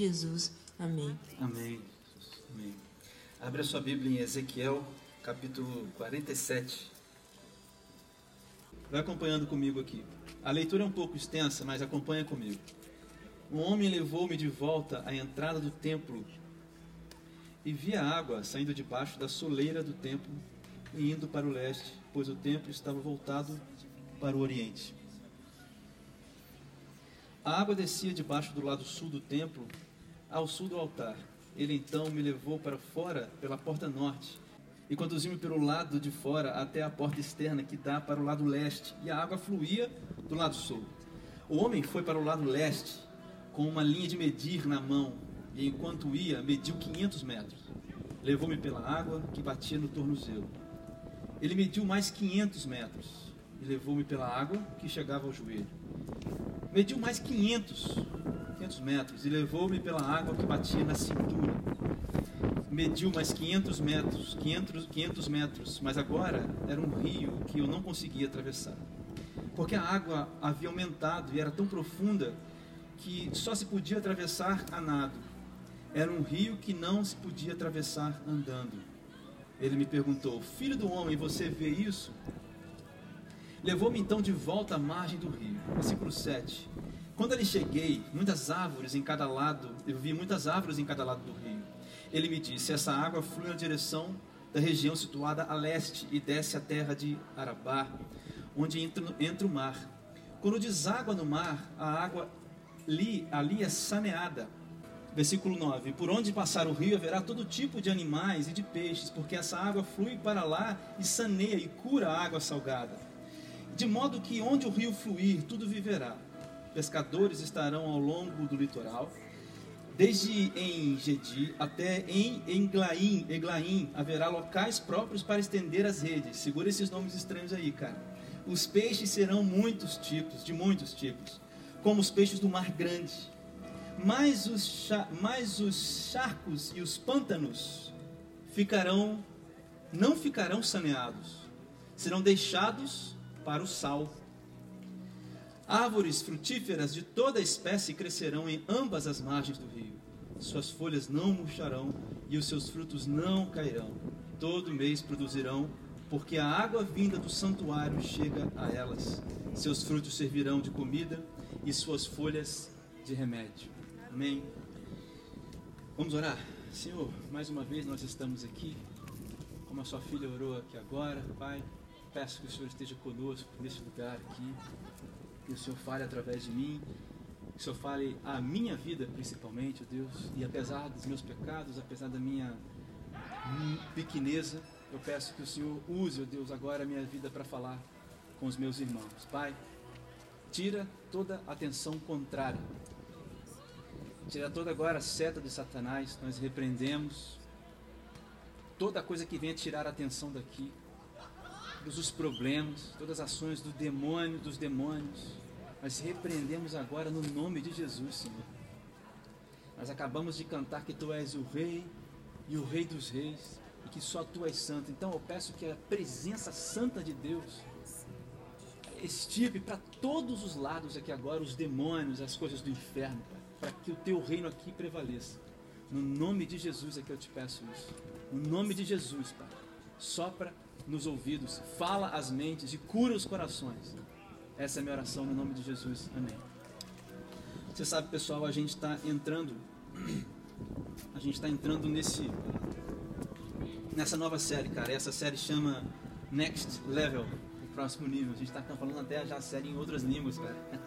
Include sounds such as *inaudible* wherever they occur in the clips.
Jesus. Amém. Amém. Amém. Abre a sua Bíblia em Ezequiel, capítulo 47. Vai acompanhando comigo aqui. A leitura é um pouco extensa, mas acompanha comigo. Um homem levou-me de volta à entrada do templo e vi a água saindo debaixo da soleira do templo e indo para o leste, pois o templo estava voltado para o oriente. A água descia debaixo do lado sul do templo, ao sul do altar. Ele então me levou para fora pela porta norte e conduziu-me pelo lado de fora até a porta externa que dá para o lado leste, e a água fluía do lado sul. O homem foi para o lado leste com uma linha de medir na mão, e enquanto ia, mediu 500 metros. Levou-me pela água que batia no tornozelo. Ele mediu mais 500 metros e levou-me pela água que chegava ao joelho. Mediu mais 500, 500 metros e levou-me pela água que batia na cintura mediu mais 500 metros, 500, 500 metros, mas agora era um rio que eu não conseguia atravessar. Porque a água havia aumentado e era tão profunda que só se podia atravessar a nado. Era um rio que não se podia atravessar andando. Ele me perguntou: Filho do homem, você vê isso? Levou-me então de volta à margem do rio. Versículo 7. Quando ali cheguei, muitas árvores em cada lado, eu vi muitas árvores em cada lado do rio ele me disse: Essa água flui na direção da região situada a leste e desce à terra de Arabá, onde entra, entra o mar. Quando deságua no mar, a água ali, ali é saneada. Versículo 9: Por onde passar o rio haverá todo tipo de animais e de peixes, porque essa água flui para lá e saneia e cura a água salgada. De modo que onde o rio fluir, tudo viverá. Pescadores estarão ao longo do litoral Desde em Gedi até em Englaim, Eglaim haverá locais próprios para estender as redes. Segura esses nomes estranhos aí, cara. Os peixes serão muitos tipos, de muitos tipos, como os peixes do mar grande. Mas os, mas os charcos e os pântanos ficarão, não ficarão saneados, serão deixados para o sal. Árvores frutíferas de toda espécie crescerão em ambas as margens do rio. Suas folhas não murcharão e os seus frutos não cairão. Todo mês produzirão, porque a água vinda do santuário chega a elas. Seus frutos servirão de comida e suas folhas de remédio. Amém. Vamos orar. Senhor, mais uma vez nós estamos aqui, como a sua filha orou aqui agora, Pai. Peço que o Senhor esteja conosco nesse lugar aqui que o Senhor fale através de mim, que o Senhor fale a minha vida principalmente, Deus, e apesar dos meus pecados, apesar da minha pequeneza, eu peço que o Senhor use, ó Deus, agora a minha vida para falar com os meus irmãos. Pai, tira toda a atenção contrária. Tira toda agora a seta de Satanás, nós repreendemos toda coisa que venha tirar a atenção daqui, todos os problemas, todas as ações do demônio, dos demônios, nós repreendemos agora no nome de Jesus, Senhor. Nós acabamos de cantar que Tu és o Rei e o Rei dos Reis e que só Tu és santo. Então eu peço que a presença santa de Deus estirpe para todos os lados aqui agora os demônios, as coisas do inferno, para que o Teu reino aqui prevaleça. No nome de Jesus é que eu te peço isso. No nome de Jesus, Pai. Sopra nos ouvidos, fala as mentes e cura os corações. Essa é a minha oração no nome de Jesus. Amém. Você sabe, pessoal, a gente está entrando, a gente está entrando nesse, nessa nova série, cara. Essa série chama Next Level, o próximo nível. A gente está falando até já a série em outras línguas, cara. *laughs*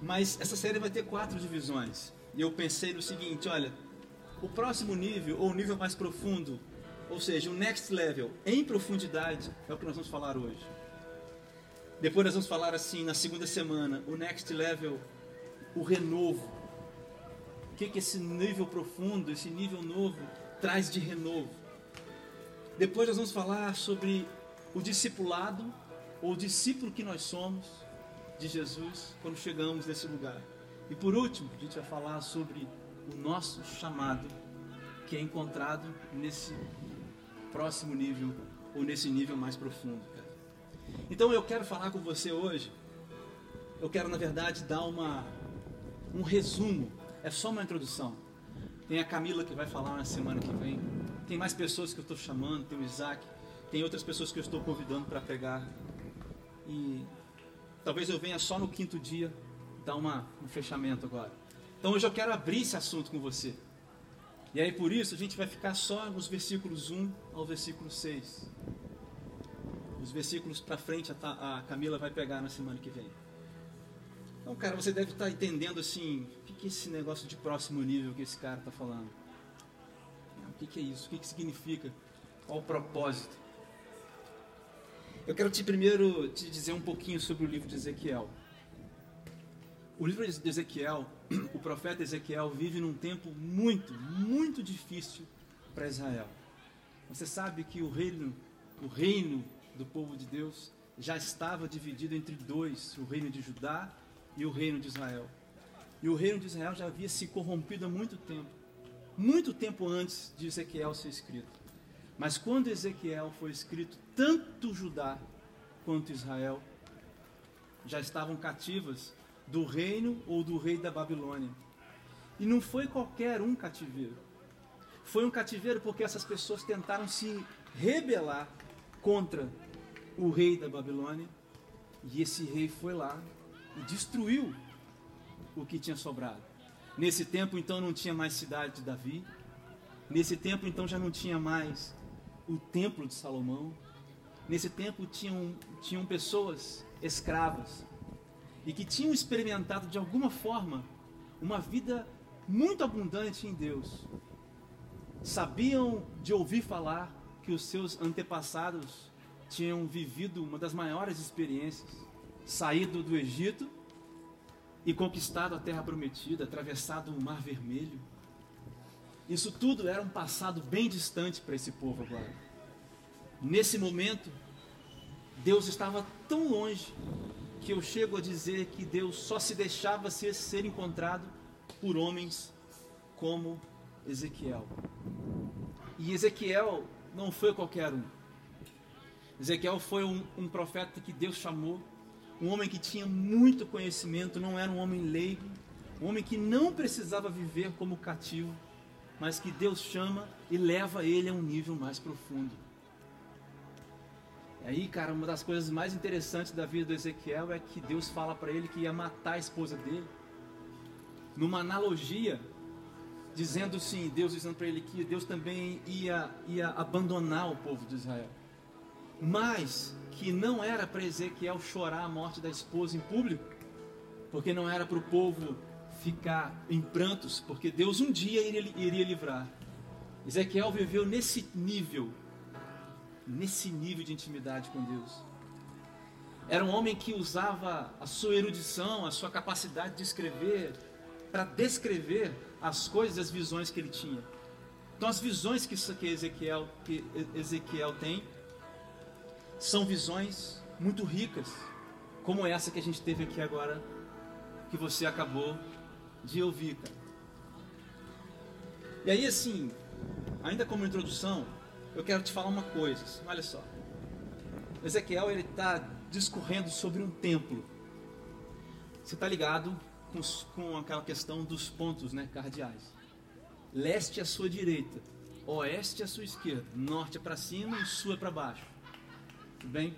Mas essa série vai ter quatro divisões. E eu pensei no seguinte, olha, o próximo nível, ou o nível mais profundo, ou seja, o next level, em profundidade, é o que nós vamos falar hoje. Depois nós vamos falar assim na segunda semana, o next level, o renovo. O que, que esse nível profundo, esse nível novo traz de renovo? Depois nós vamos falar sobre o discipulado, ou o discípulo que nós somos de Jesus quando chegamos nesse lugar. E por último, a gente vai falar sobre o nosso chamado, que é encontrado nesse próximo nível, ou nesse nível mais profundo. Então eu quero falar com você hoje. Eu quero, na verdade, dar uma um resumo, é só uma introdução. Tem a Camila que vai falar na semana que vem. Tem mais pessoas que eu estou chamando, tem o Isaac, tem outras pessoas que eu estou convidando para pregar. E talvez eu venha só no quinto dia dar uma, um fechamento agora. Então hoje eu quero abrir esse assunto com você. E aí por isso a gente vai ficar só nos versículos 1 ao versículo 6. Os versículos para frente a, a Camila vai pegar na semana que vem. Então, cara, você deve estar tá entendendo assim, o que, que é esse negócio de próximo nível que esse cara está falando? O que, que é isso? O que, que significa? Qual o propósito? Eu quero te primeiro te dizer um pouquinho sobre o livro de Ezequiel. O livro de Ezequiel, *clears throat* o profeta Ezequiel vive num tempo muito, muito difícil para Israel. Você sabe que o reino, o reino do povo de Deus já estava dividido entre dois, o reino de Judá e o reino de Israel. E o reino de Israel já havia se corrompido há muito tempo, muito tempo antes de Ezequiel ser escrito. Mas quando Ezequiel foi escrito, tanto Judá quanto Israel já estavam cativas do reino ou do rei da Babilônia. E não foi qualquer um cativeiro. Foi um cativeiro porque essas pessoas tentaram se rebelar contra o rei da Babilônia. E esse rei foi lá e destruiu o que tinha sobrado. Nesse tempo, então, não tinha mais cidade de Davi. Nesse tempo, então, já não tinha mais o templo de Salomão. Nesse tempo, tinham, tinham pessoas escravas e que tinham experimentado de alguma forma uma vida muito abundante em Deus. Sabiam de ouvir falar que os seus antepassados tinham vivido uma das maiores experiências, saído do Egito e conquistado a terra prometida, atravessado o Mar Vermelho. Isso tudo era um passado bem distante para esse povo agora. Nesse momento, Deus estava tão longe que eu chego a dizer que Deus só se deixava ser, ser encontrado por homens como Ezequiel. E Ezequiel não foi qualquer um. Ezequiel foi um, um, profeta que Deus chamou, um homem que tinha muito conhecimento, não era um homem leigo, um homem que não precisava viver como cativo, mas que Deus chama e leva ele a um nível mais profundo. E aí, cara, uma das coisas mais interessantes da vida do Ezequiel é que Deus fala para ele que ia matar a esposa dele. Numa analogia, dizendo sim, Deus dizendo para ele que Deus também ia, ia abandonar o povo de Israel. Mas que não era para Ezequiel chorar a morte da esposa em público, porque não era para o povo ficar em prantos, porque Deus um dia iria, livrar. Ezequiel viveu nesse nível nesse nível de intimidade com Deus. Era um homem que usava a sua erudição, a sua capacidade de escrever, para descrever as coisas, as visões que ele tinha. Então, as visões que, Ezequiel, que Ezequiel tem são visões muito ricas, como essa que a gente teve aqui agora, que você acabou de ouvir, cara. E aí, assim, ainda como introdução, eu quero te falar uma coisa. Olha só. Ezequiel ele está discorrendo sobre um templo. Você está ligado com, com, aquela questão dos pontos né, cardeais. Leste à sua direita, oeste à sua esquerda, norte é para cima e sul é para baixo. Tudo bem?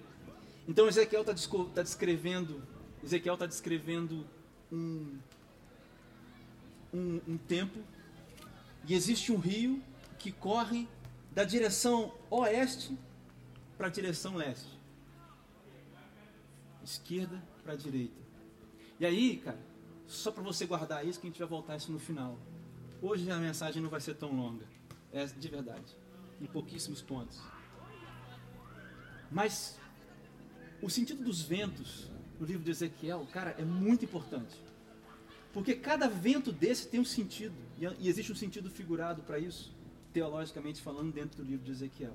Então Ezequiel está tá descrevendo, Ezequiel está descrevendo um, um, um tempo e existe um rio que corre da direção oeste para a direção leste. Esquerda para direita. E aí, cara, só para você guardar isso, que a gente vai voltar isso no final. Hoje a mensagem não vai ser tão longa. É de verdade. Em pouquíssimos pontos. Mas o sentido dos ventos no livro de Ezequiel, cara, é muito importante. Porque cada vento desse tem um sentido. E existe um sentido figurado para isso teologicamente falando, dentro do livro de Ezequiel.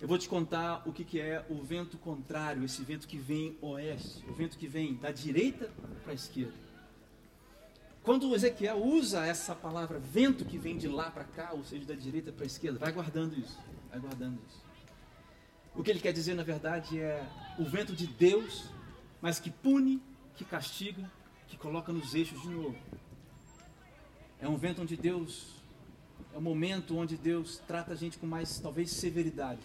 Eu vou te contar o que, que é o vento contrário, esse vento que vem oeste, o vento que vem da direita para a esquerda. Quando Ezequiel usa essa palavra vento que vem de lá para cá, ou seja, da direita para a esquerda, vai guardando isso, vai guardando isso. O que ele quer dizer, na verdade, é o vento de Deus, mas que pune, que castiga que coloca nos eixos de novo. É um vento onde Deus, é um momento onde Deus trata a gente com mais, talvez, severidade.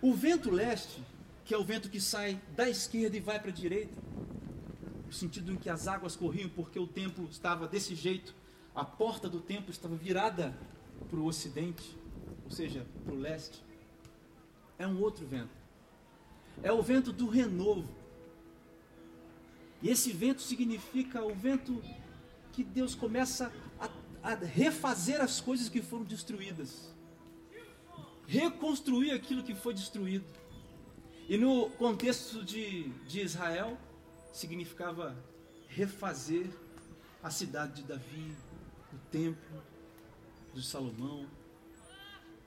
O vento leste, que é o vento que sai da esquerda e vai para a direita, no sentido em que as águas corriam porque o templo estava desse jeito, a porta do templo estava virada para o ocidente, ou seja, para o leste. É um outro vento. É o vento do renovo. E esse vento significa o vento que Deus começa a, a refazer as coisas que foram destruídas, reconstruir aquilo que foi destruído. E no contexto de, de Israel, significava refazer a cidade de Davi, o templo de Salomão,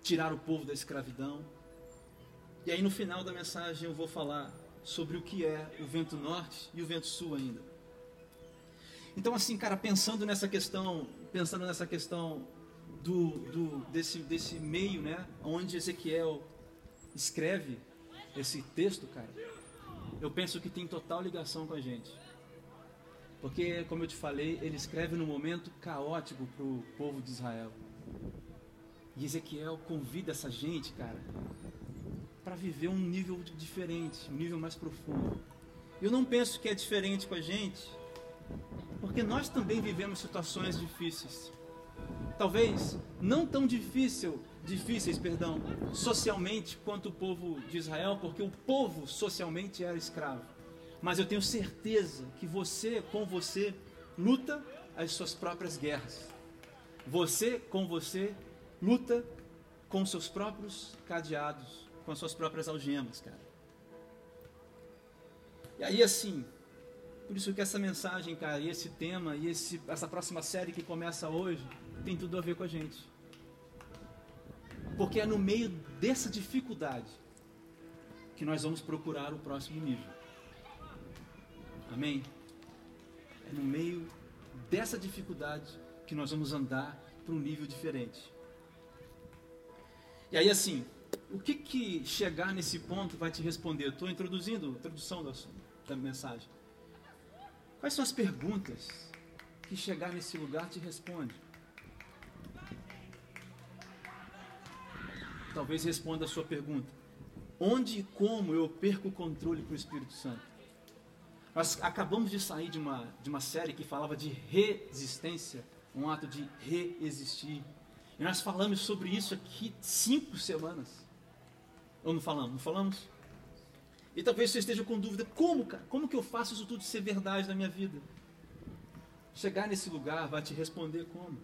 tirar o povo da escravidão. E aí no final da mensagem eu vou falar sobre o que é o vento norte e o vento sul ainda. Então assim, cara, pensando nessa questão, pensando nessa questão do, do desse, desse meio, né, onde Ezequiel escreve esse texto, cara, eu penso que tem total ligação com a gente. Porque, como eu te falei, ele escreve num momento caótico para o povo de Israel. E Ezequiel convida essa gente, cara, para viver um nível diferente, um nível mais profundo. Eu não penso que é diferente com a gente, porque nós também vivemos situações difíceis. Talvez não tão difícil difíceis, perdão, socialmente quanto o povo de Israel, porque o povo socialmente era escravo. Mas eu tenho certeza que você, com você, luta as suas próprias guerras. Você, com você, luta com seus próprios cadeados, com as suas próprias algemas, cara. E aí, assim, por isso que essa mensagem, cara, e esse tema, e esse, essa próxima série que começa hoje, tem tudo a ver com a gente. Porque é no meio dessa dificuldade que nós vamos procurar o próximo nível. Amém? É no meio dessa dificuldade que nós vamos andar para um nível diferente. E aí, assim, o que que chegar nesse ponto vai te responder? Estou introduzindo a introdução da, da mensagem. Quais são as perguntas que chegar nesse lugar te responde? talvez responda a sua pergunta. Onde e como eu perco o controle para o Espírito Santo? Nós acabamos de sair de uma, de uma série que falava de resistência, um ato de reexistir. E nós falamos sobre isso aqui cinco semanas. Ou não falamos? Não falamos? E talvez você esteja com dúvida: como, cara? Como que eu faço isso tudo ser verdade na minha vida? Chegar nesse lugar vai te responder como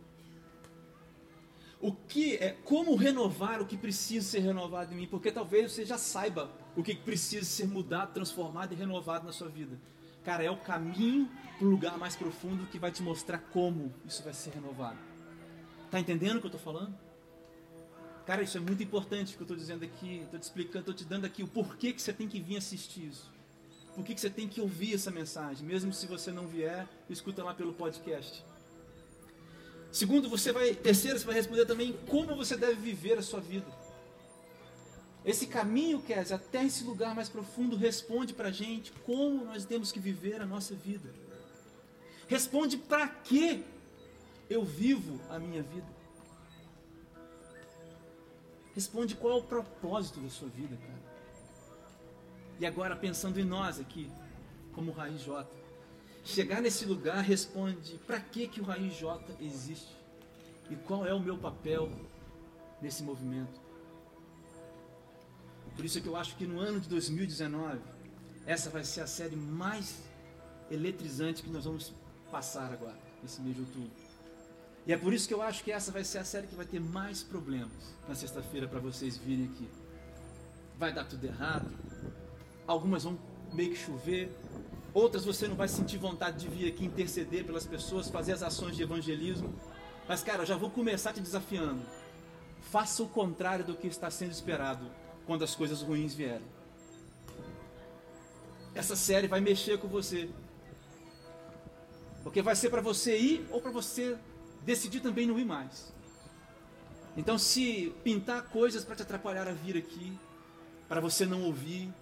o que é como renovar o que precisa ser renovado em mim, porque talvez você já saiba o que precisa ser mudado, transformado e renovado na sua vida. Cara, é o caminho para o lugar mais profundo que vai te mostrar como isso vai ser renovado. Tá entendendo o que eu estou falando? Cara, isso é muito importante que eu estou dizendo aqui, estou te explicando, estou te dando aqui o porquê que você tem que vir assistir isso. Por que você tem que ouvir essa mensagem, mesmo se você não vier, escuta lá pelo podcast. Segundo, você vai, terceiro, você vai responder também como você deve viver a sua vida. Esse caminho, Kézia, até esse lugar mais profundo, responde para a gente como nós temos que viver a nossa vida. Responde para que eu vivo a minha vida. Responde qual é o propósito da sua vida, cara. E agora, pensando em nós aqui, como Raiz J. Chegar nesse lugar responde: para que, que o Raiz J existe? E qual é o meu papel nesse movimento? Por isso é que eu acho que no ano de 2019, essa vai ser a série mais eletrizante que nós vamos passar agora, nesse mês de outubro. E é por isso que eu acho que essa vai ser a série que vai ter mais problemas na sexta-feira para vocês virem aqui. Vai dar tudo errado, algumas vão meio que chover, Outras você não vai sentir vontade de vir aqui interceder pelas pessoas, fazer as ações de evangelismo. Mas, cara, já vou começar te desafiando. Faça o contrário do que está sendo esperado quando as coisas ruins vierem. Essa série vai mexer com você. Porque vai ser para você ir ou para você decidir também não ir mais. Então, se pintar coisas para te atrapalhar a vir aqui, para você não ouvir,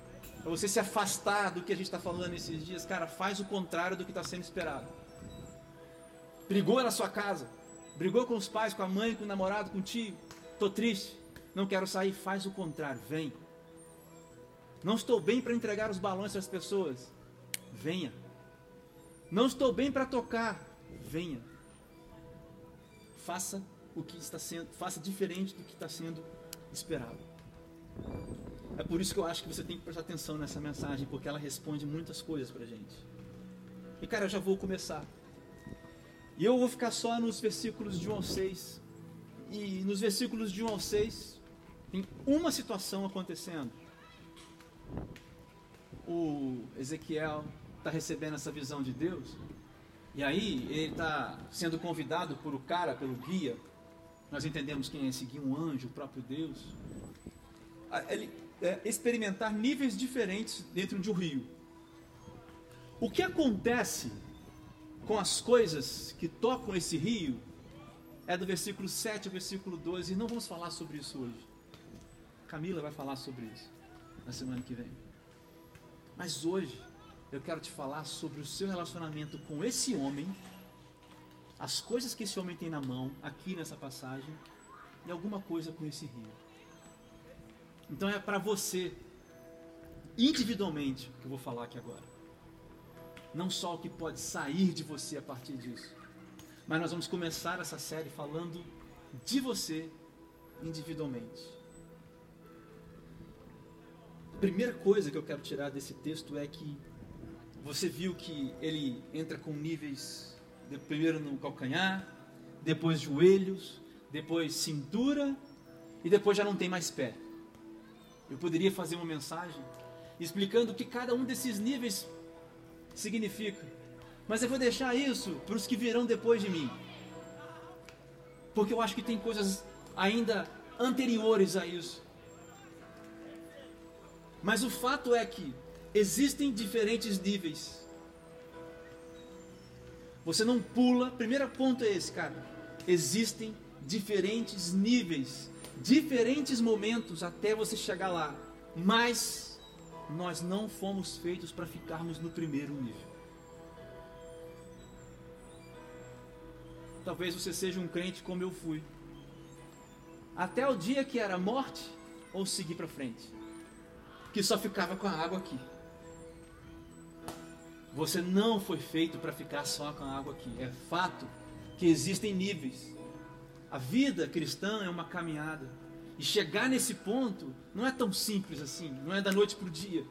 para você se afastar do que a gente está falando esses dias, cara, faz o contrário do que está sendo esperado. Brigou na sua casa, brigou com os pais, com a mãe, com o namorado, com o tio, estou triste, não quero sair, faz o contrário, vem. Não estou bem para entregar os balões para as pessoas, venha. Não estou bem para tocar, venha. Faça o que está sendo, faça diferente do que está sendo esperado. É por isso que eu acho que você tem que prestar atenção nessa mensagem, porque ela responde muitas coisas para gente. E cara, eu já vou começar. E eu vou ficar só nos versículos de 1 ao 6. E nos versículos de 1 ao 6 tem uma situação acontecendo. O Ezequiel está recebendo essa visão de Deus. E aí ele está sendo convidado por o cara, pelo guia. Nós entendemos quem é esse guia, um anjo, o próprio Deus. Ele é, experimentar níveis diferentes dentro de um rio. O que acontece com as coisas que tocam esse rio é do versículo 7 ao versículo 12, e não vamos falar sobre isso hoje. Camila vai falar sobre isso na semana que vem. Mas hoje eu quero te falar sobre o seu relacionamento com esse homem, as coisas que esse homem tem na mão, aqui nessa passagem, e alguma coisa com esse rio. Então é para você, individualmente, que eu vou falar aqui agora. Não só o que pode sair de você a partir disso, mas nós vamos começar essa série falando de você individualmente. A primeira coisa que eu quero tirar desse texto é que você viu que ele entra com níveis, primeiro no calcanhar, depois joelhos, depois cintura e depois já não tem mais pé. Eu poderia fazer uma mensagem explicando o que cada um desses níveis significa. Mas eu vou deixar isso para os que virão depois de mim. Porque eu acho que tem coisas ainda anteriores a isso. Mas o fato é que existem diferentes níveis. Você não pula. Primeiro ponto é esse, cara. Existem diferentes níveis diferentes momentos até você chegar lá. Mas nós não fomos feitos para ficarmos no primeiro nível. Talvez você seja um crente como eu fui. Até o dia que era morte ou seguir para frente. Que só ficava com a água aqui. Você não foi feito para ficar só com a água aqui. É fato que existem níveis. A vida cristã é uma caminhada. E chegar nesse ponto não é tão simples assim, não é da noite para o dia.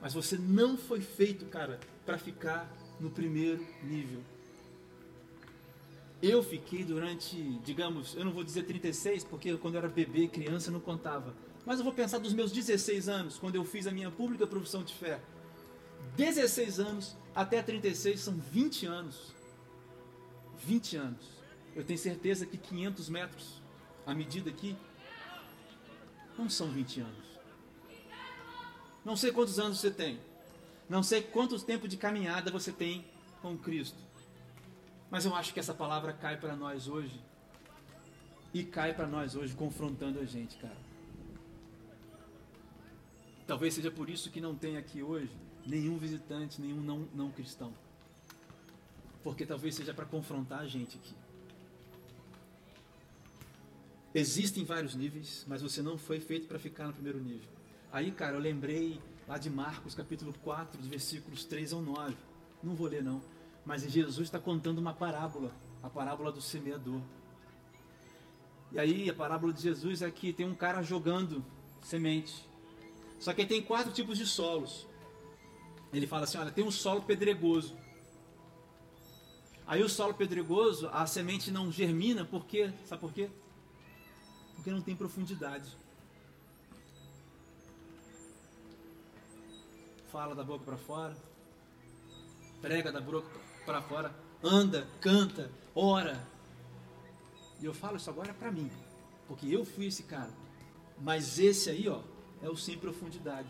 Mas você não foi feito, cara, para ficar no primeiro nível. Eu fiquei durante, digamos, eu não vou dizer 36, porque quando eu era bebê, criança, não contava. Mas eu vou pensar dos meus 16 anos, quando eu fiz a minha pública profissão de fé. 16 anos até 36 são 20 anos 20 anos. Eu tenho certeza que 500 metros, a medida aqui, não são 20 anos. Não sei quantos anos você tem. Não sei quanto tempo de caminhada você tem com Cristo. Mas eu acho que essa palavra cai para nós hoje. E cai para nós hoje confrontando a gente, cara. Talvez seja por isso que não tem aqui hoje nenhum visitante, nenhum não, não cristão. Porque talvez seja para confrontar a gente aqui. Existem vários níveis, mas você não foi feito para ficar no primeiro nível. Aí, cara, eu lembrei lá de Marcos, capítulo 4, de versículos 3 ao 9. Não vou ler, não. Mas Jesus está contando uma parábola, a parábola do semeador. E aí, a parábola de Jesus é que tem um cara jogando semente. Só que tem quatro tipos de solos. Ele fala assim: olha, tem um solo pedregoso. Aí o solo pedregoso, a semente não germina, por quê? Sabe por quê? Porque não tem profundidade. Fala da boca para fora, prega da boca para fora, anda, canta, ora. E eu falo isso agora para mim, porque eu fui esse cara. Mas esse aí, ó, é o sem profundidade.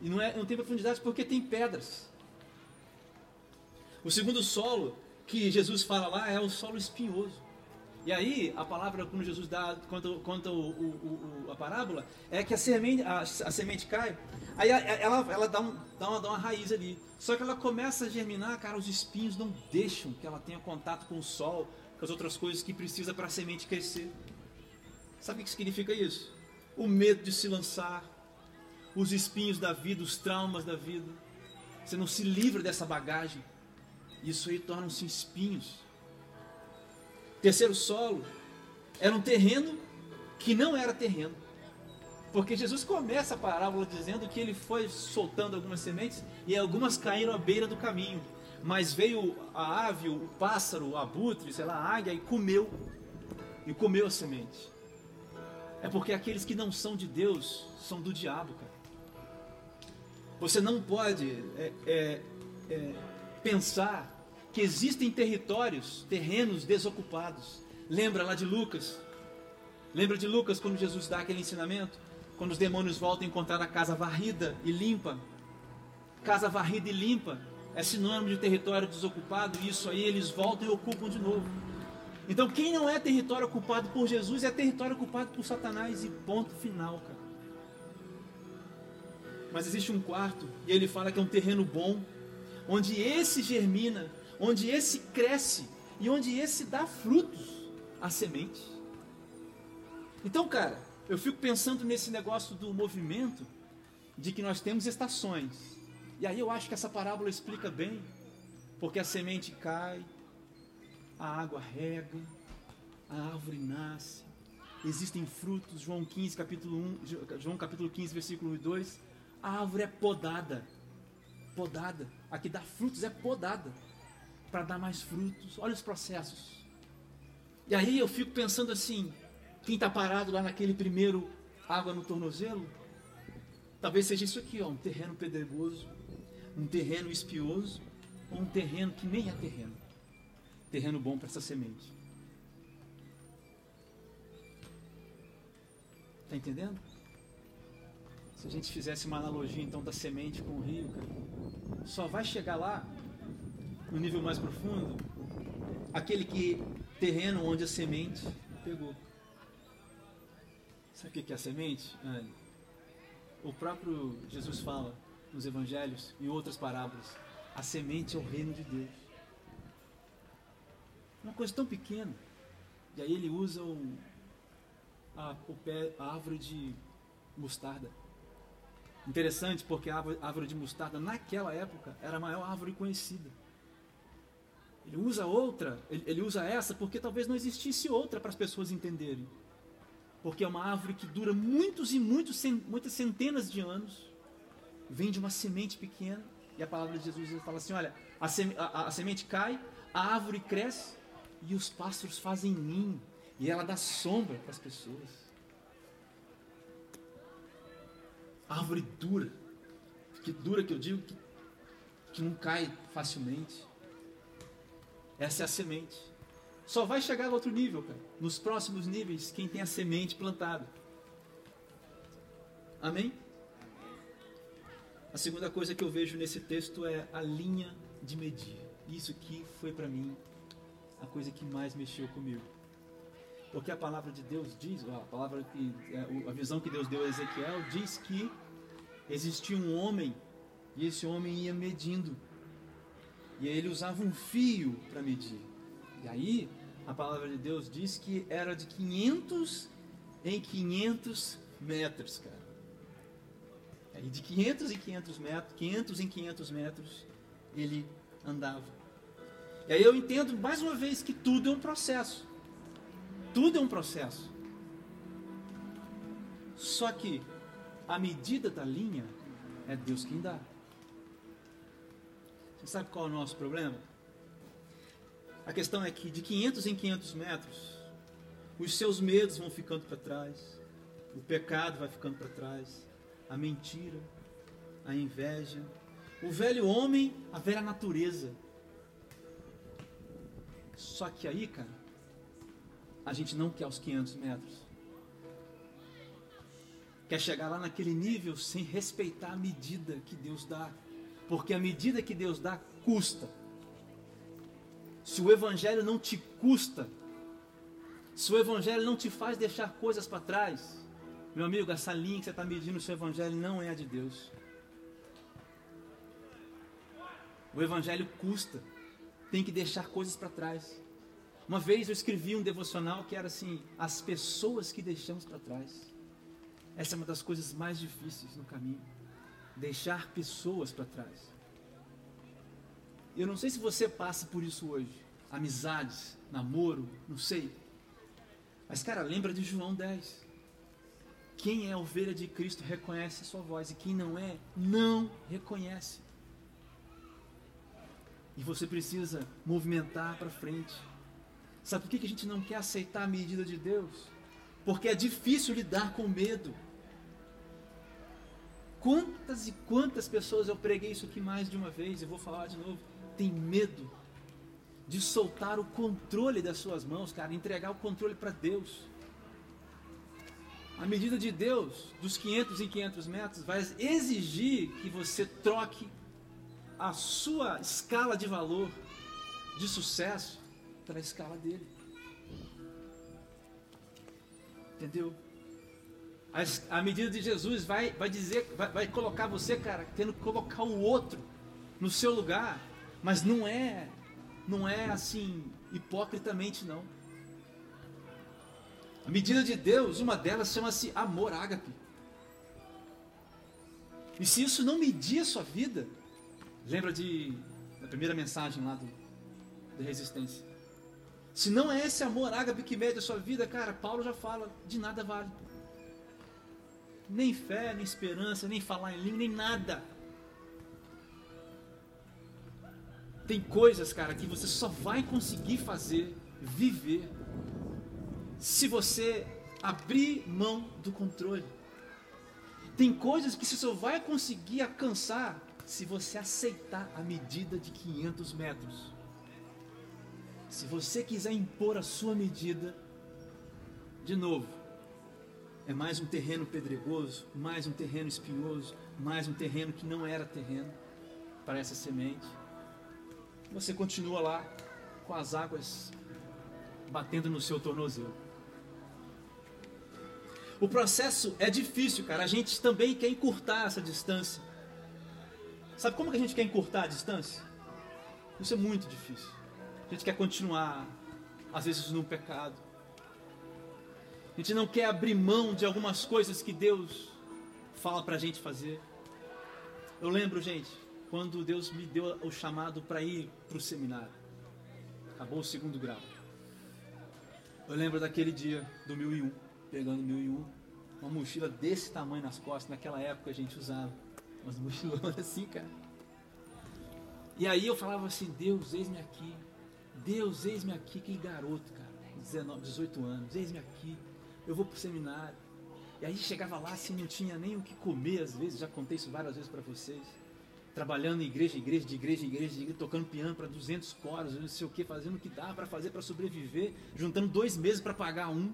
E não, é, não tem profundidade porque tem pedras. O segundo solo que Jesus fala lá é o solo espinhoso. E aí, a palavra, quando Jesus dá, conta, conta o, o, o, a parábola, é que a semente, a, a semente cai, aí ela, ela dá, um, dá, uma, dá uma raiz ali. Só que ela começa a germinar, cara, os espinhos não deixam que ela tenha contato com o sol, com as outras coisas que precisa para a semente crescer. Sabe o que significa isso? O medo de se lançar, os espinhos da vida, os traumas da vida. Você não se livra dessa bagagem. Isso aí tornam-se espinhos. Terceiro solo era um terreno que não era terreno. Porque Jesus começa a parábola dizendo que ele foi soltando algumas sementes e algumas caíram à beira do caminho. Mas veio a ave, o pássaro, o abutre, sei lá, a águia e comeu. E comeu a semente. É porque aqueles que não são de Deus são do diabo, cara. Você não pode é, é, é, pensar que existem territórios, terrenos desocupados. Lembra lá de Lucas? Lembra de Lucas quando Jesus dá aquele ensinamento? Quando os demônios voltam a encontrar a casa varrida e limpa. Casa varrida e limpa é sinônimo de território desocupado, e isso aí eles voltam e ocupam de novo. Então, quem não é território ocupado por Jesus é território ocupado por Satanás, e ponto final, cara. Mas existe um quarto, e ele fala que é um terreno bom, onde esse germina, onde esse cresce e onde esse dá frutos, a semente. Então, cara, eu fico pensando nesse negócio do movimento, de que nós temos estações. E aí eu acho que essa parábola explica bem, porque a semente cai, a água rega, a árvore nasce, existem frutos, João 15, capítulo 1, João capítulo 15, versículo 1 e 2, a árvore é podada, podada, a que dá frutos é podada para dar mais frutos. Olha os processos. E aí eu fico pensando assim: quem está parado lá naquele primeiro água no tornozelo, talvez seja isso aqui, ó, um terreno pedregoso, um terreno espioso, ou um terreno que nem é terreno. Terreno bom para essa semente. Está entendendo? Se a gente fizesse uma analogia então da semente com o rio, cara, só vai chegar lá no nível mais profundo, aquele que terreno onde a semente pegou. Sabe o que é a semente? O próprio Jesus fala nos evangelhos e outras parábolas. A semente é o reino de Deus. Uma coisa tão pequena. E aí ele usa o, a, o pé, a árvore de mostarda. Interessante porque a árvore de mostarda naquela época era a maior árvore conhecida. Ele usa outra, ele, ele usa essa porque talvez não existisse outra para as pessoas entenderem. Porque é uma árvore que dura muitos e muitos, muitas centenas de anos. Vem de uma semente pequena. E a palavra de Jesus fala assim: olha, a, seme, a, a semente cai, a árvore cresce e os pássaros fazem ninho. E ela dá sombra para as pessoas. Árvore dura. Que dura que eu digo que, que não cai facilmente. Essa é a semente. Só vai chegar a outro nível, cara. Nos próximos níveis, quem tem a semente plantada. Amém? A segunda coisa que eu vejo nesse texto é a linha de medir. Isso aqui foi para mim a coisa que mais mexeu comigo. Porque a palavra de Deus diz, a palavra que é, a visão que Deus deu a Ezequiel diz que existia um homem e esse homem ia medindo e ele usava um fio para medir. E aí a palavra de Deus diz que era de 500 em 500 metros, cara. Aí de 500 em 500 metros, 500 em 500 metros, ele andava. E aí eu entendo mais uma vez que tudo é um processo. Tudo é um processo. Só que a medida da linha é Deus quem dá. Você sabe qual é o nosso problema? A questão é que de 500 em 500 metros, os seus medos vão ficando para trás, o pecado vai ficando para trás, a mentira, a inveja, o velho homem, a velha natureza. Só que aí, cara, a gente não quer os 500 metros. Quer chegar lá naquele nível sem respeitar a medida que Deus dá. Porque a medida que Deus dá custa. Se o evangelho não te custa, Se o Evangelho não te faz deixar coisas para trás, meu amigo, essa linha que você está medindo no seu Evangelho não é a de Deus. O Evangelho custa, tem que deixar coisas para trás. Uma vez eu escrevi um devocional que era assim: as pessoas que deixamos para trás. Essa é uma das coisas mais difíceis no caminho. Deixar pessoas para trás. Eu não sei se você passa por isso hoje. Amizades, namoro, não sei. Mas, cara, lembra de João 10. Quem é ovelha de Cristo reconhece a sua voz, e quem não é, não reconhece. E você precisa movimentar para frente. Sabe por que a gente não quer aceitar a medida de Deus? Porque é difícil lidar com medo. Quantas e quantas pessoas eu preguei isso aqui mais de uma vez, e vou falar de novo, tem medo de soltar o controle das suas mãos, cara, entregar o controle para Deus. A medida de Deus, dos 500 em 500 metros, vai exigir que você troque a sua escala de valor, de sucesso, para a escala dele. Entendeu? A, a medida de Jesus vai, vai dizer, vai, vai colocar você, cara, tendo que colocar o outro no seu lugar, mas não é, não é assim hipocritamente não. A medida de Deus, uma delas chama-se amor ágape. E se isso não medir a sua vida, lembra de da primeira mensagem lá do, da resistência. Se não é esse amor ágape que mede a sua vida, cara, Paulo já fala, de nada vale. Nem fé, nem esperança, nem falar em língua, nem nada. Tem coisas, cara, que você só vai conseguir fazer, viver, se você abrir mão do controle. Tem coisas que você só vai conseguir alcançar se você aceitar a medida de 500 metros. Se você quiser impor a sua medida, de novo, é mais um terreno pedregoso, mais um terreno espinhoso, mais um terreno que não era terreno para essa semente. Você continua lá com as águas batendo no seu tornozelo. O processo é difícil, cara. A gente também quer encurtar essa distância. Sabe como que a gente quer encurtar a distância? Isso é muito difícil. A gente quer continuar, às vezes, no pecado. A gente não quer abrir mão de algumas coisas que Deus fala para a gente fazer. Eu lembro, gente, quando Deus me deu o chamado para ir para o seminário. Acabou o segundo grau. Eu lembro daquele dia do 1001, pegando 1001, uma mochila desse tamanho nas costas. Naquela época a gente usava umas mochilonas *laughs* assim, cara. E aí eu falava assim: Deus, eis-me aqui. Deus, eis-me aqui. Que garoto, cara, 19, 18 anos, eis-me aqui. Eu vou pro seminário. E aí chegava lá assim, não tinha nem o que comer às vezes, já contei isso várias vezes para vocês. Trabalhando em igreja, igreja, de igreja, igreja, de igreja, tocando piano para 200 coros, não sei o que, fazendo o que dá para fazer para sobreviver, juntando dois meses para pagar um.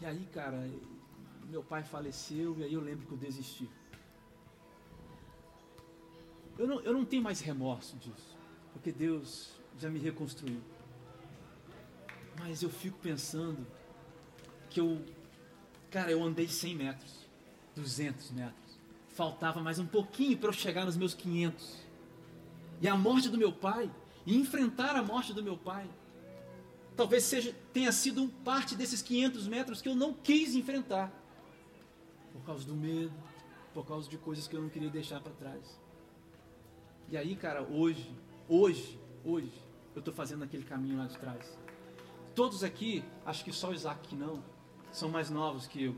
E aí, cara, meu pai faleceu e aí eu lembro que eu desisti. Eu não, eu não tenho mais remorso disso, porque Deus já me reconstruiu. Mas eu fico pensando que eu, cara, eu andei 100 metros, 200 metros. Faltava mais um pouquinho para eu chegar nos meus 500. E a morte do meu pai, e enfrentar a morte do meu pai, talvez seja, tenha sido parte desses 500 metros que eu não quis enfrentar por causa do medo, por causa de coisas que eu não queria deixar para trás. E aí, cara, hoje, hoje, hoje, eu estou fazendo aquele caminho lá de trás. Todos aqui, acho que só o Isaac que não, são mais novos que eu.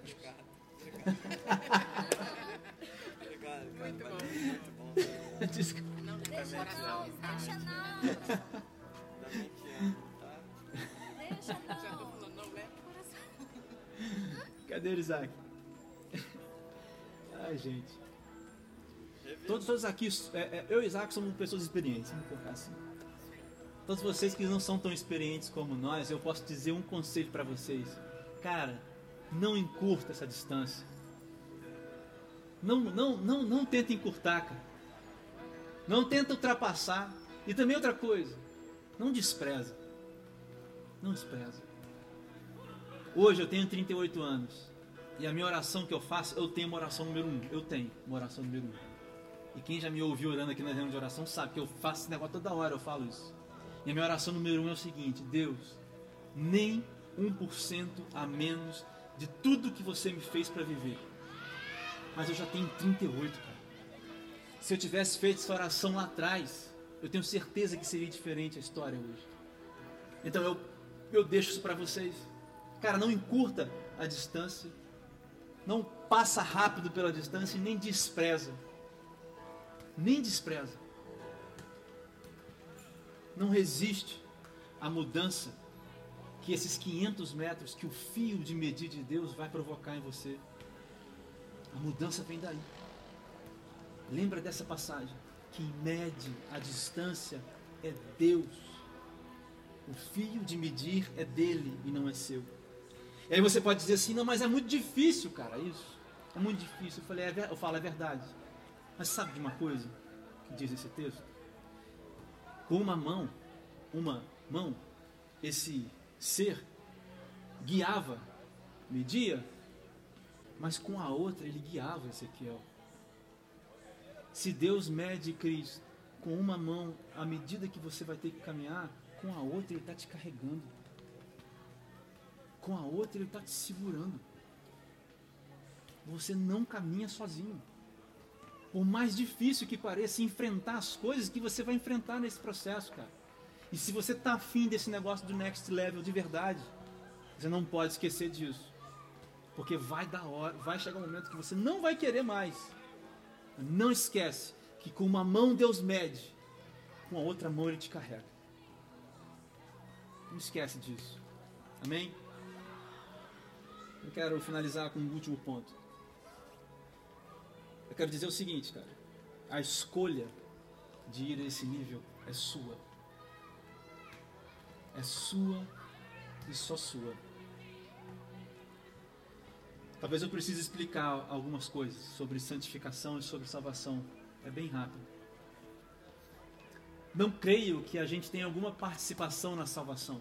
Obrigado. Obrigado, muito bom. Muito bom. *laughs* Desculpa. Não deixa não, deixa não, amo, tá? deixa não. Cadê o Isaac? *laughs* Ai, gente. Todos, todos aqui, é, é, eu e Isaac somos pessoas experientes, vamos colocar assim. Todos vocês que não são tão experientes como nós, eu posso dizer um conselho para vocês. Cara, não encurta essa distância. Não, não, não, não tenta encurtar, cara. Não tenta ultrapassar. E também outra coisa, não despreza. Não despreza. Hoje eu tenho 38 anos. E a minha oração que eu faço, eu tenho uma oração número um. Eu tenho uma oração número um. E quem já me ouviu orando aqui na reunião de oração sabe que eu faço esse negócio toda hora, eu falo isso. E a minha oração número um é o seguinte: Deus, nem 1% a menos de tudo que você me fez para viver. Mas eu já tenho 38, cara. Se eu tivesse feito essa oração lá atrás, eu tenho certeza que seria diferente a história hoje. Então eu, eu deixo isso para vocês. Cara, não encurta a distância. Não passa rápido pela distância e nem despreza. Nem despreza. Não resiste à mudança que esses 500 metros que o fio de medir de Deus vai provocar em você. A mudança vem daí. Lembra dessa passagem? Quem mede a distância é Deus. O fio de medir é dele e não é seu. E aí você pode dizer assim, não, mas é muito difícil, cara, isso. É muito difícil. Eu, falei, é, eu falo, é verdade. Mas sabe de uma coisa que diz esse texto? Com uma mão, uma mão, esse ser guiava, media, mas com a outra ele guiava Ezequiel. Se Deus mede Cristo com uma mão, à medida que você vai ter que caminhar, com a outra ele está te carregando. Com a outra ele está te segurando. Você não caminha sozinho. Por mais difícil que pareça enfrentar as coisas que você vai enfrentar nesse processo, cara. E se você está afim desse negócio do next level de verdade, você não pode esquecer disso. Porque vai dar hora, vai chegar um momento que você não vai querer mais. Não esquece que com uma mão Deus mede, com a outra mão Ele te carrega. Não esquece disso. Amém? Eu quero finalizar com um último ponto. Eu quero dizer o seguinte, cara. A escolha de ir a esse nível é sua é sua e só sua. Talvez eu precise explicar algumas coisas sobre santificação e sobre salvação. É bem rápido. Não creio que a gente tenha alguma participação na salvação.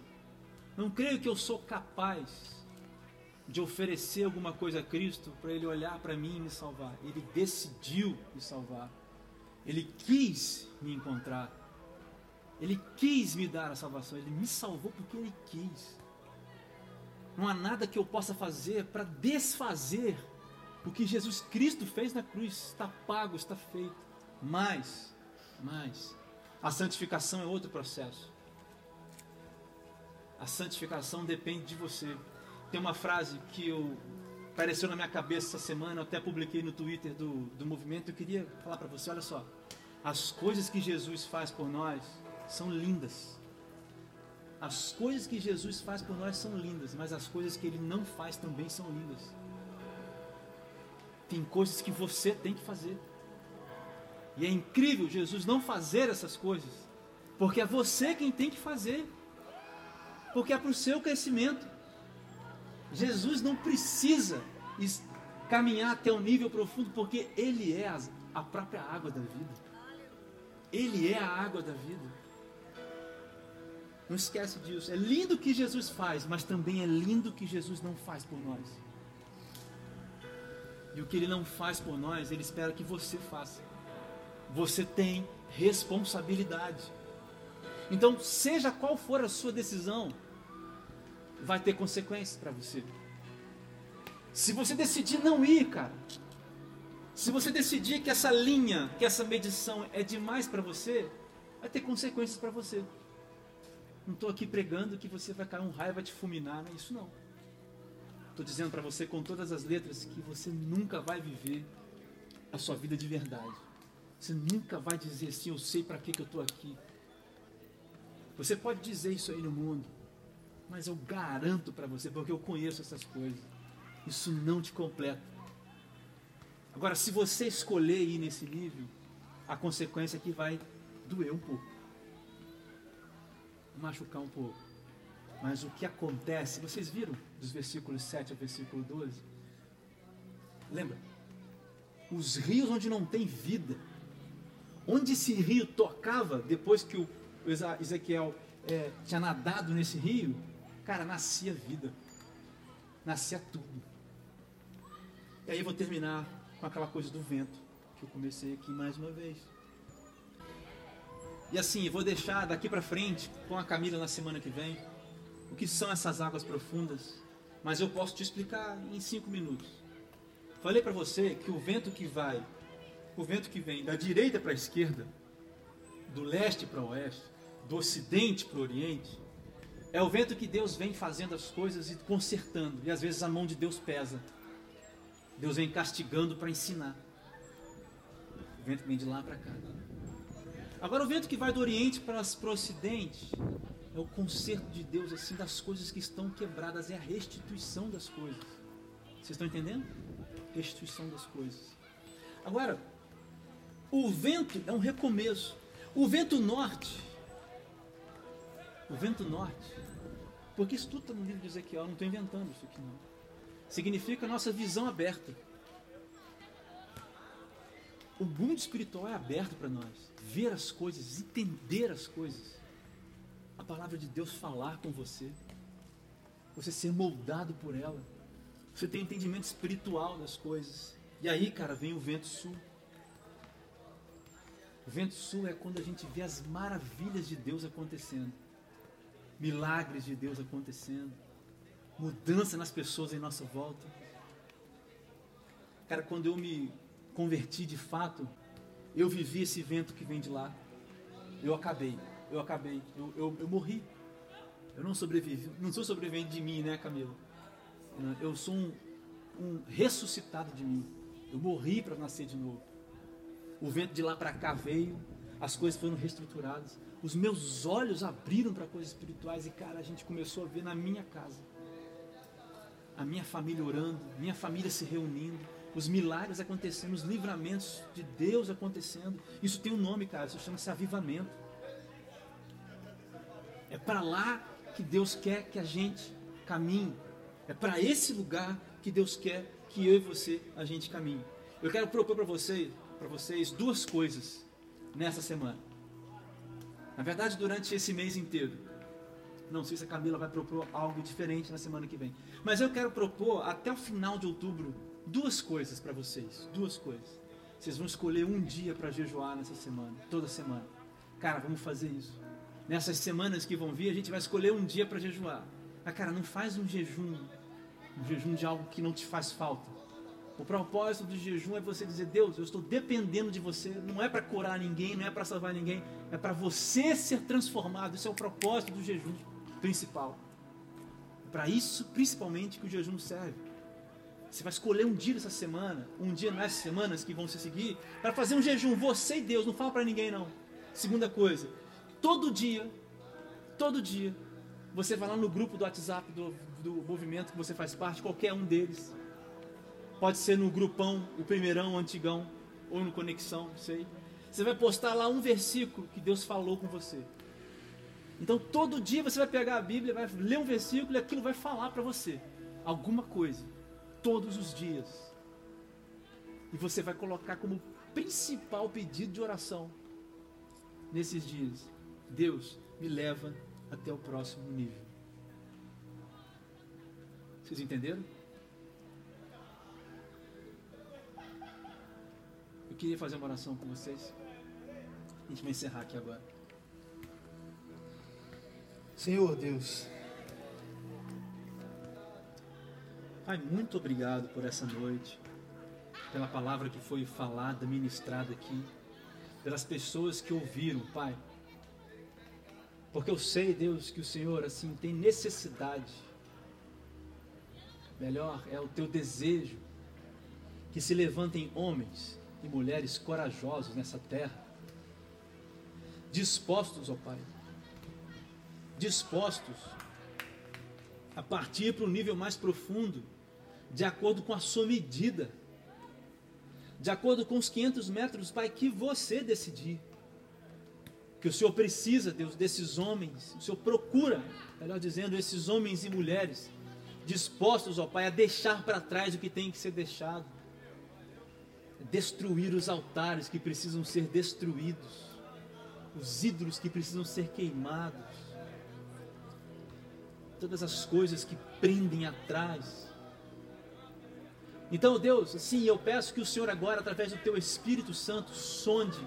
Não creio que eu sou capaz de oferecer alguma coisa a Cristo para Ele olhar para mim e me salvar. Ele decidiu me salvar. Ele quis me encontrar. Ele quis me dar a salvação, ele me salvou porque ele quis. Não há nada que eu possa fazer para desfazer o que Jesus Cristo fez na cruz. Está pago, está feito. Mas, mas, a santificação é outro processo. A santificação depende de você. Tem uma frase que eu, apareceu na minha cabeça essa semana, eu até publiquei no Twitter do, do movimento. Eu queria falar para você: olha só, as coisas que Jesus faz por nós são lindas. As coisas que Jesus faz por nós são lindas, mas as coisas que ele não faz também são lindas. Tem coisas que você tem que fazer. E é incrível Jesus não fazer essas coisas, porque é você quem tem que fazer, porque é para o seu crescimento. Jesus não precisa caminhar até um nível profundo, porque Ele é a própria água da vida. Ele é a água da vida. Não esquece disso. É lindo o que Jesus faz, mas também é lindo o que Jesus não faz por nós. E o que ele não faz por nós, ele espera que você faça. Você tem responsabilidade. Então, seja qual for a sua decisão, vai ter consequências para você. Se você decidir não ir, cara, se você decidir que essa linha, que essa medição é demais para você, vai ter consequências para você. Não estou aqui pregando que você vai cair um raio, vai te fulminar, não é isso não. Estou dizendo para você com todas as letras que você nunca vai viver a sua vida de verdade. Você nunca vai dizer assim, eu sei para que, que eu estou aqui. Você pode dizer isso aí no mundo, mas eu garanto para você, porque eu conheço essas coisas, isso não te completa. Agora, se você escolher ir nesse nível, a consequência é que vai doer um pouco machucar um pouco. Mas o que acontece, vocês viram dos versículos 7 ao versículo 12? Lembra? Os rios onde não tem vida. Onde esse rio tocava, depois que o Ezequiel é, tinha nadado nesse rio, cara, nascia vida. Nascia tudo. E aí eu vou terminar com aquela coisa do vento, que eu comecei aqui mais uma vez. E assim, vou deixar daqui para frente, com a Camila na semana que vem, o que são essas águas profundas, mas eu posso te explicar em cinco minutos. Falei para você que o vento que vai, o vento que vem da direita para a esquerda, do leste para o oeste, do ocidente para o oriente, é o vento que Deus vem fazendo as coisas e consertando, e às vezes a mão de Deus pesa. Deus vem castigando para ensinar. O vento vem de lá para cá. Agora o vento que vai do Oriente para, o Ocidente é o conserto de Deus assim das coisas que estão quebradas, é a restituição das coisas. Vocês estão entendendo? Restituição das coisas. Agora, o vento é um recomeço. O vento norte, o vento norte, porque isso tudo está no livro de Ezequiel, não estou inventando isso aqui não. Significa a nossa visão aberta. O mundo espiritual é aberto para nós. Ver as coisas, entender as coisas. A palavra de Deus falar com você. Você ser moldado por ela. Você tem entendimento espiritual das coisas. E aí, cara, vem o vento sul. O vento sul é quando a gente vê as maravilhas de Deus acontecendo. Milagres de Deus acontecendo. Mudança nas pessoas em nossa volta. Cara, quando eu me converti de fato, eu vivi esse vento que vem de lá. Eu acabei, eu acabei, eu, eu, eu morri. Eu não sobrevivi, não sou sobrevivente de mim, né, Camila? Eu sou um, um ressuscitado de mim. Eu morri para nascer de novo. O vento de lá para cá veio, as coisas foram reestruturadas. Os meus olhos abriram para coisas espirituais e, cara, a gente começou a ver na minha casa. A minha família orando, minha família se reunindo, os milagres acontecendo, os livramentos de Deus acontecendo. Isso tem um nome, cara, isso chama-se avivamento. É para lá que Deus quer que a gente caminhe. É para esse lugar que Deus quer que eu e você a gente caminhe. Eu quero propor para vocês, para vocês duas coisas nessa semana. Na verdade, durante esse mês inteiro. Não sei se a Camila vai propor algo diferente na semana que vem. Mas eu quero propor até o final de outubro duas coisas para vocês. Duas coisas. Vocês vão escolher um dia para jejuar nessa semana, toda semana. Cara, vamos fazer isso. Nessas semanas que vão vir, a gente vai escolher um dia para jejuar. Mas, cara, não faz um jejum, um jejum de algo que não te faz falta. O propósito do jejum é você dizer: Deus, eu estou dependendo de você. Não é para curar ninguém, não é para salvar ninguém, é para você ser transformado. Esse é o propósito do jejum principal. Para isso, principalmente, que o jejum serve. Você vai escolher um dia dessa semana, um dia nessas semanas que vão se seguir, para fazer um jejum, você e Deus, não fala para ninguém não. Segunda coisa, todo dia, todo dia, você vai lá no grupo do WhatsApp do, do movimento que você faz parte, qualquer um deles. Pode ser no grupão, o primeirão, o antigão, ou no conexão, não sei. Você vai postar lá um versículo que Deus falou com você. Então todo dia você vai pegar a Bíblia, vai ler um versículo e aquilo vai falar para você alguma coisa todos os dias. E você vai colocar como principal pedido de oração nesses dias: Deus, me leva até o próximo nível. Vocês entenderam? Queria fazer uma oração com vocês. A gente vai encerrar aqui agora. Senhor Deus, Pai, muito obrigado por essa noite, pela palavra que foi falada, ministrada aqui, pelas pessoas que ouviram, Pai. Porque eu sei, Deus, que o Senhor assim tem necessidade. Melhor é o teu desejo que se levantem homens e mulheres corajosos nessa terra, dispostos, ó Pai, dispostos a partir para um nível mais profundo de acordo com a sua medida, de acordo com os 500 metros, Pai, que você decidir. Que o Senhor precisa, Deus, desses homens, o Senhor procura, melhor dizendo, esses homens e mulheres dispostos, ó Pai, a deixar para trás o que tem que ser deixado, destruir os altares que precisam ser destruídos, os ídolos que precisam ser queimados todas as coisas que prendem atrás. Então, Deus, sim, eu peço que o Senhor agora, através do Teu Espírito Santo, sonde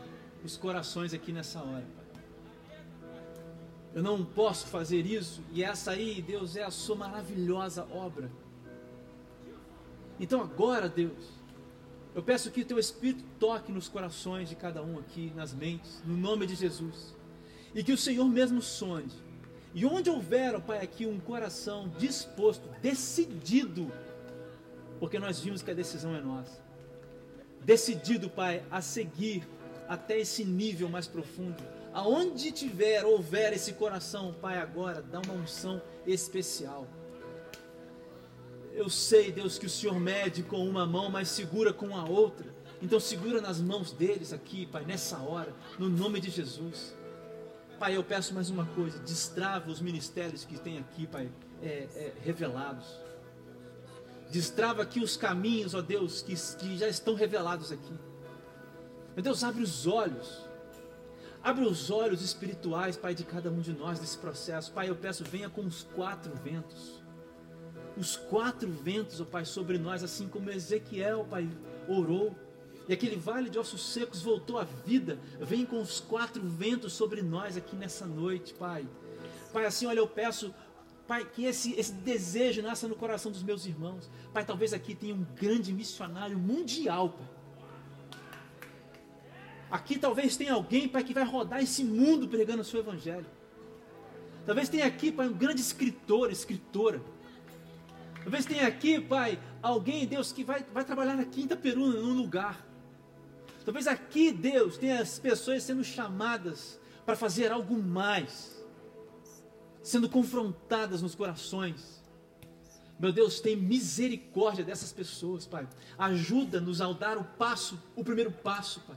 os corações aqui nessa hora. Eu não posso fazer isso, e essa aí, Deus, é a Sua maravilhosa obra. Então, agora, Deus, eu peço que o Teu Espírito toque nos corações de cada um aqui, nas mentes, no nome de Jesus, e que o Senhor mesmo sonde. E onde houver, ó Pai, aqui um coração disposto, decidido, porque nós vimos que a decisão é nossa. Decidido, Pai, a seguir até esse nível mais profundo. Aonde tiver, houver esse coração, Pai, agora dá uma unção especial. Eu sei, Deus, que o Senhor mede com uma mão, mas segura com a outra. Então segura nas mãos deles aqui, Pai, nessa hora, no nome de Jesus. Pai, eu peço mais uma coisa: destrava os ministérios que tem aqui, Pai, é, é, revelados. Destrava aqui os caminhos, ó Deus, que, que já estão revelados aqui. Meu Deus, abre os olhos. Abre os olhos espirituais, Pai, de cada um de nós nesse processo. Pai, eu peço, venha com os quatro ventos. Os quatro ventos, ó Pai, sobre nós, assim como Ezequiel, Pai, orou. E aquele vale de ossos secos voltou à vida. Vem com os quatro ventos sobre nós aqui nessa noite, Pai. Pai, assim, olha, eu peço Pai, que esse, esse desejo nasça no coração dos meus irmãos. Pai, talvez aqui tenha um grande missionário mundial, Pai. Aqui talvez tenha alguém, Pai, que vai rodar esse mundo pregando o seu evangelho. Talvez tenha aqui, Pai, um grande escritor, escritora. Talvez tenha aqui, Pai, alguém, Deus, que vai, vai trabalhar na Quinta Peruna, num lugar. Talvez aqui, Deus, tenha as pessoas sendo chamadas para fazer algo mais sendo confrontadas nos corações. Meu Deus, tem misericórdia dessas pessoas, Pai. Ajuda-nos a dar o passo, o primeiro passo, Pai.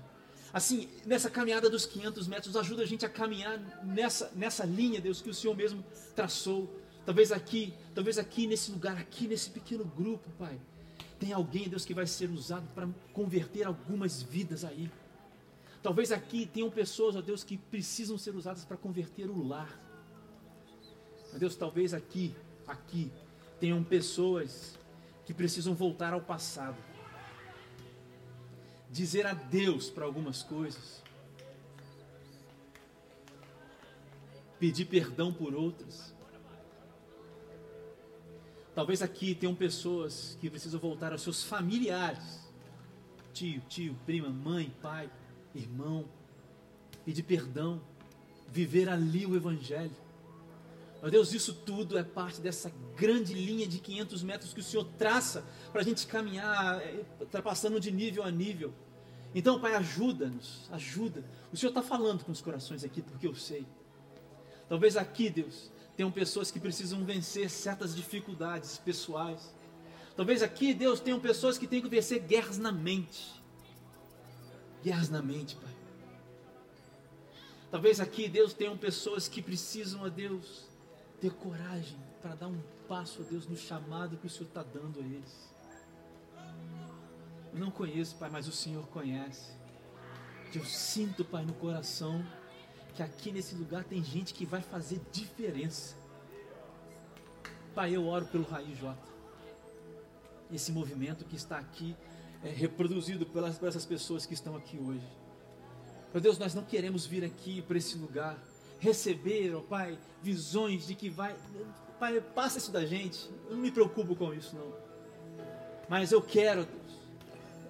Assim, nessa caminhada dos 500 metros, ajuda a gente a caminhar nessa, nessa linha, Deus, que o Senhor mesmo traçou. Talvez aqui, talvez aqui nesse lugar, aqui nesse pequeno grupo, Pai, tem alguém, Deus, que vai ser usado para converter algumas vidas aí. Talvez aqui tenham pessoas, ó Deus, que precisam ser usadas para converter o lar. Meu Deus, talvez aqui, aqui, tenham pessoas que precisam voltar ao passado. Dizer adeus para algumas coisas. Pedir perdão por outras. Talvez aqui tenham pessoas que precisam voltar aos seus familiares. Tio, tio, prima, mãe, pai, irmão. Pedir perdão. Viver ali o Evangelho. Meu Deus, isso tudo é parte dessa grande linha de 500 metros que o Senhor traça para a gente caminhar, ultrapassando de nível a nível. Então, Pai, ajuda-nos, ajuda. O Senhor está falando com os corações aqui, porque eu sei. Talvez aqui, Deus, tenham pessoas que precisam vencer certas dificuldades pessoais. Talvez aqui, Deus, tenham pessoas que têm que vencer guerras na mente. Guerras na mente, Pai. Talvez aqui, Deus, tenham pessoas que precisam, a Deus, ter coragem para dar um passo, a Deus, no chamado que o Senhor está dando a eles. Eu não conheço, Pai, mas o Senhor conhece. Eu sinto, Pai, no coração que aqui nesse lugar tem gente que vai fazer diferença. Pai, eu oro pelo Raiz J. Esse movimento que está aqui é reproduzido pelas, por essas pessoas que estão aqui hoje. Meu Deus, nós não queremos vir aqui para esse lugar receber, ó Pai, visões de que vai. Pai, passa isso da gente. Eu não me preocupo com isso, não. Mas eu quero, Deus,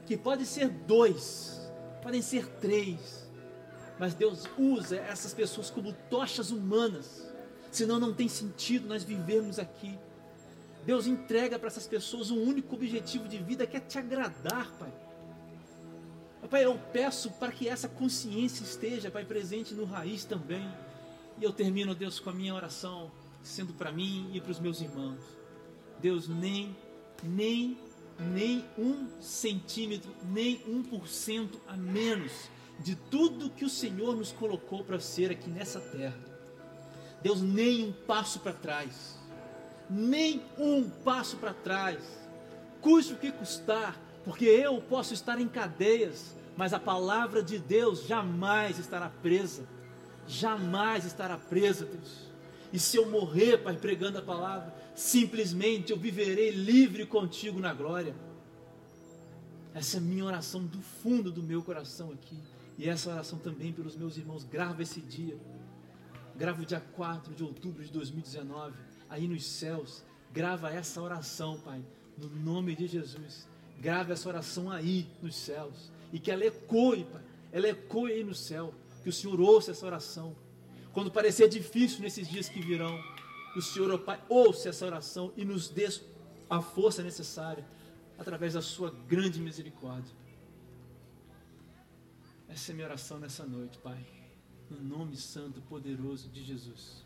que pode ser dois, podem ser três. Mas Deus usa essas pessoas como tochas humanas. Senão não tem sentido nós vivermos aqui. Deus entrega para essas pessoas um único objetivo de vida que é te agradar, Pai. Pai, eu peço para que essa consciência esteja, Pai, presente no raiz também. E eu termino, Deus, com a minha oração, sendo para mim e para os meus irmãos. Deus, nem, nem, nem um centímetro, nem um por cento a menos de tudo que o Senhor nos colocou para ser aqui nessa terra. Deus, nem um passo para trás, nem um passo para trás, custe o que custar, porque eu posso estar em cadeias, mas a palavra de Deus jamais estará presa jamais estará presa, Deus. E se eu morrer, Pai, pregando a palavra, simplesmente eu viverei livre contigo na glória. Essa é a minha oração do fundo do meu coração aqui. E essa oração também pelos meus irmãos. Grava esse dia. Grava o dia 4 de outubro de 2019, aí nos céus. Grava essa oração, Pai, no nome de Jesus. Grave essa oração aí nos céus. E que ela ecoe, Pai. Ela ecoe aí no céu. Que o Senhor ouça essa oração. Quando parecer difícil nesses dias que virão, o Senhor, oh Pai, ouça essa oração e nos dê a força necessária através da Sua grande misericórdia. Essa é minha oração nessa noite, Pai. No nome santo, poderoso de Jesus.